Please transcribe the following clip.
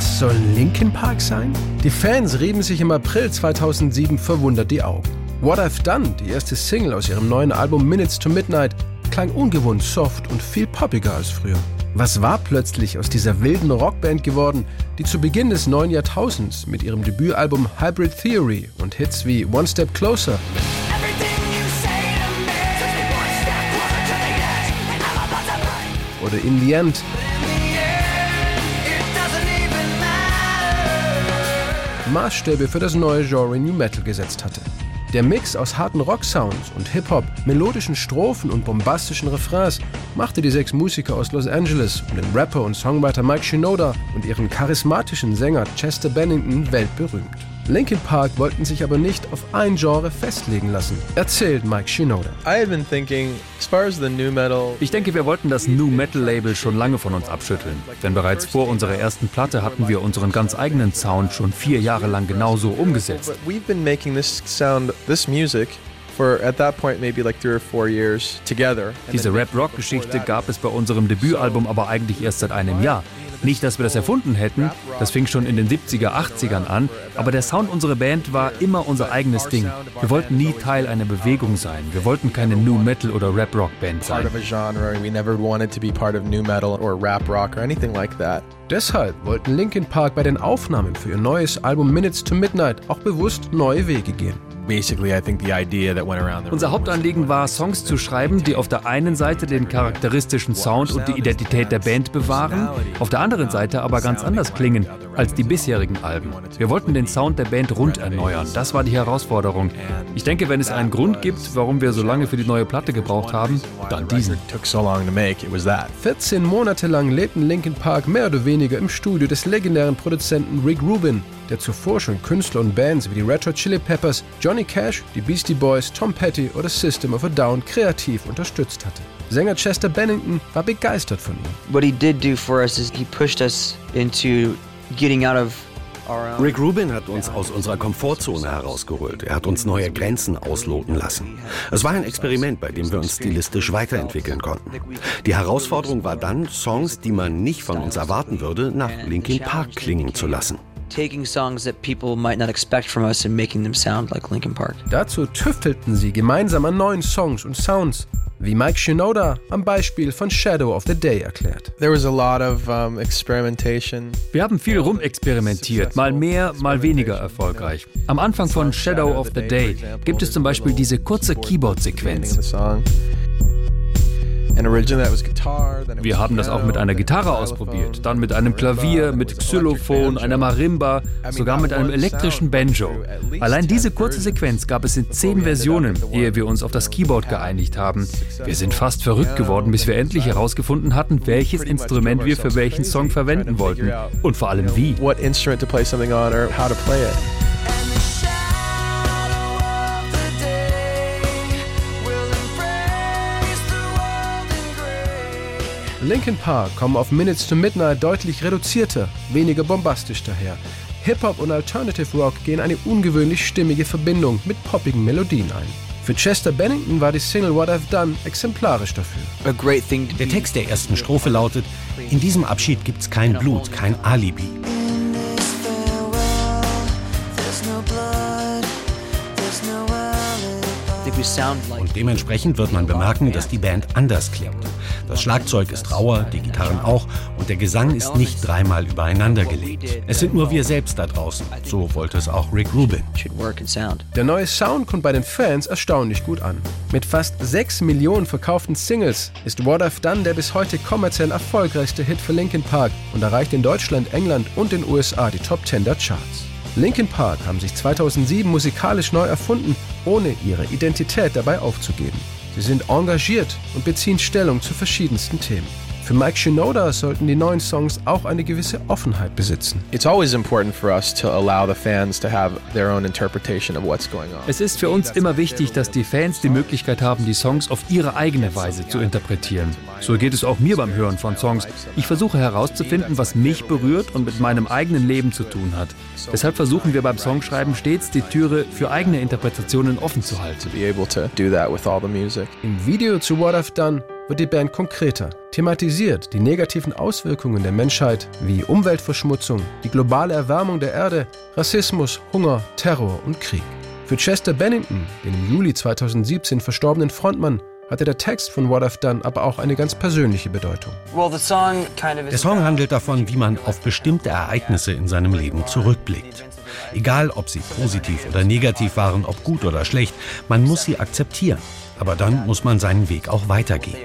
Das sollen Linkin Park sein? Die Fans rieben sich im April 2007 verwundert die Augen. What I've Done, die erste Single aus ihrem neuen Album Minutes to Midnight, klang ungewohnt soft und viel poppiger als früher. Was war plötzlich aus dieser wilden Rockband geworden, die zu Beginn des neuen Jahrtausends mit ihrem Debütalbum Hybrid Theory und Hits wie One Step Closer oder In the End Maßstäbe für das neue Genre New Metal gesetzt hatte. Der Mix aus harten Rock-Sounds und Hip-Hop, melodischen Strophen und bombastischen Refrains machte die sechs Musiker aus Los Angeles und den Rapper und Songwriter Mike Shinoda und ihren charismatischen Sänger Chester Bennington weltberühmt. Linkin Park wollten sich aber nicht auf ein Genre festlegen lassen, erzählt Mike Shinoda. Ich denke, wir wollten das New Metal Label schon lange von uns abschütteln. Denn bereits vor unserer ersten Platte hatten wir unseren ganz eigenen Sound schon vier Jahre lang genauso umgesetzt. Diese Rap-Rock-Geschichte gab es bei unserem Debütalbum aber eigentlich erst seit einem Jahr. Nicht, dass wir das erfunden hätten, das fing schon in den 70er, 80ern an, aber der Sound unserer Band war immer unser eigenes Ding. Wir wollten nie Teil einer Bewegung sein. Wir wollten keine New Metal oder Rap Rock Band sein. Deshalb wollten Linkin Park bei den Aufnahmen für ihr neues Album Minutes to Midnight auch bewusst neue Wege gehen. Unser Hauptanliegen war, Songs zu schreiben, die auf der einen Seite den charakteristischen Sound und die Identität der Band bewahren, auf der anderen Seite aber ganz anders klingen als die bisherigen Alben. Wir wollten den Sound der Band rund erneuern. Das war die Herausforderung. Ich denke, wenn es einen Grund gibt, warum wir so lange für die neue Platte gebraucht haben, dann diesen. 14 Monate lang lebten Linkin Park mehr oder weniger im Studio des legendären Produzenten Rick Rubin, der zuvor schon Künstler und Bands wie die Red Hot Chili Peppers, Johnny Cash, die Beastie Boys, Tom Petty oder System of a Down kreativ unterstützt hatte. Sänger Chester Bennington war begeistert von ihm. What he did do for us is he pushed us into getting out of Rick Rubin hat uns aus unserer Komfortzone herausgeholt. Er hat uns neue Grenzen ausloten lassen. Es war ein Experiment, bei dem wir uns stilistisch weiterentwickeln konnten. Die Herausforderung war dann, Songs, die man nicht von uns erwarten würde, nach Linkin Park klingen zu lassen taking songs that people might not expect from us and making them sound like Linkin Park. Dazu tüftelten sie gemeinsam an neuen Songs und Sounds, wie Mike Shinoda am Beispiel von Shadow of the Day erklärt. There was a lot of um, experimentation. Wir haben viel rumexperimentiert, mal mehr, mal weniger erfolgreich. Am Anfang von Shadow of the Day gibt es zum Beispiel diese kurze Keyboard-Sequenz. Wir haben das auch mit einer Gitarre ausprobiert, dann mit einem Klavier, mit Xylophon, einer Marimba, sogar mit einem elektrischen Banjo. Allein diese kurze Sequenz gab es in zehn Versionen, ehe wir uns auf das Keyboard geeinigt haben. Wir sind fast verrückt geworden, bis wir endlich herausgefunden hatten, welches Instrument wir für welchen Song verwenden wollten und vor allem wie. Linkin Park kommen auf Minutes to Midnight deutlich reduzierter, weniger bombastisch daher. Hip-Hop und Alternative Rock gehen eine ungewöhnlich stimmige Verbindung mit poppigen Melodien ein. Für Chester Bennington war die Single What I've Done exemplarisch dafür. Der Text der ersten Strophe lautet: In diesem Abschied gibt's kein Blut, kein Alibi. Und dementsprechend wird man bemerken, dass die Band anders klingt. Das Schlagzeug ist rauer, die Gitarren auch und der Gesang ist nicht dreimal übereinander gelegt. Es sind nur wir selbst da draußen. So wollte es auch Rick Rubin. Der neue Sound kommt bei den Fans erstaunlich gut an. Mit fast 6 Millionen verkauften Singles ist What I've Done der bis heute kommerziell erfolgreichste Hit für Linkin Park und erreicht in Deutschland, England und den USA die Top 10 der Charts. Linkin Park haben sich 2007 musikalisch neu erfunden, ohne ihre Identität dabei aufzugeben. Sie sind engagiert und beziehen Stellung zu verschiedensten Themen. Für Mike Shinoda sollten die neuen Songs auch eine gewisse Offenheit besitzen. It's always important for us to allow the fans to have their own interpretation of what's going on. Es ist für uns immer wichtig, dass die Fans die Möglichkeit haben, die Songs auf ihre eigene Weise zu interpretieren. So geht es auch mir beim Hören von Songs. Ich versuche herauszufinden, was mich berührt und mit meinem eigenen Leben zu tun hat. Deshalb versuchen wir beim Songschreiben stets die Türe für eigene Interpretationen offen zu halten. Im Video zu What I've Done wird die Band konkreter, thematisiert die negativen Auswirkungen der Menschheit wie Umweltverschmutzung, die globale Erwärmung der Erde, Rassismus, Hunger, Terror und Krieg. Für Chester Bennington, den im Juli 2017 verstorbenen Frontmann, hatte der Text von What I've Done aber auch eine ganz persönliche Bedeutung. Der Song handelt davon, wie man auf bestimmte Ereignisse in seinem Leben zurückblickt. Egal, ob sie positiv oder negativ waren, ob gut oder schlecht, man muss sie akzeptieren. Aber dann muss man seinen Weg auch weitergehen.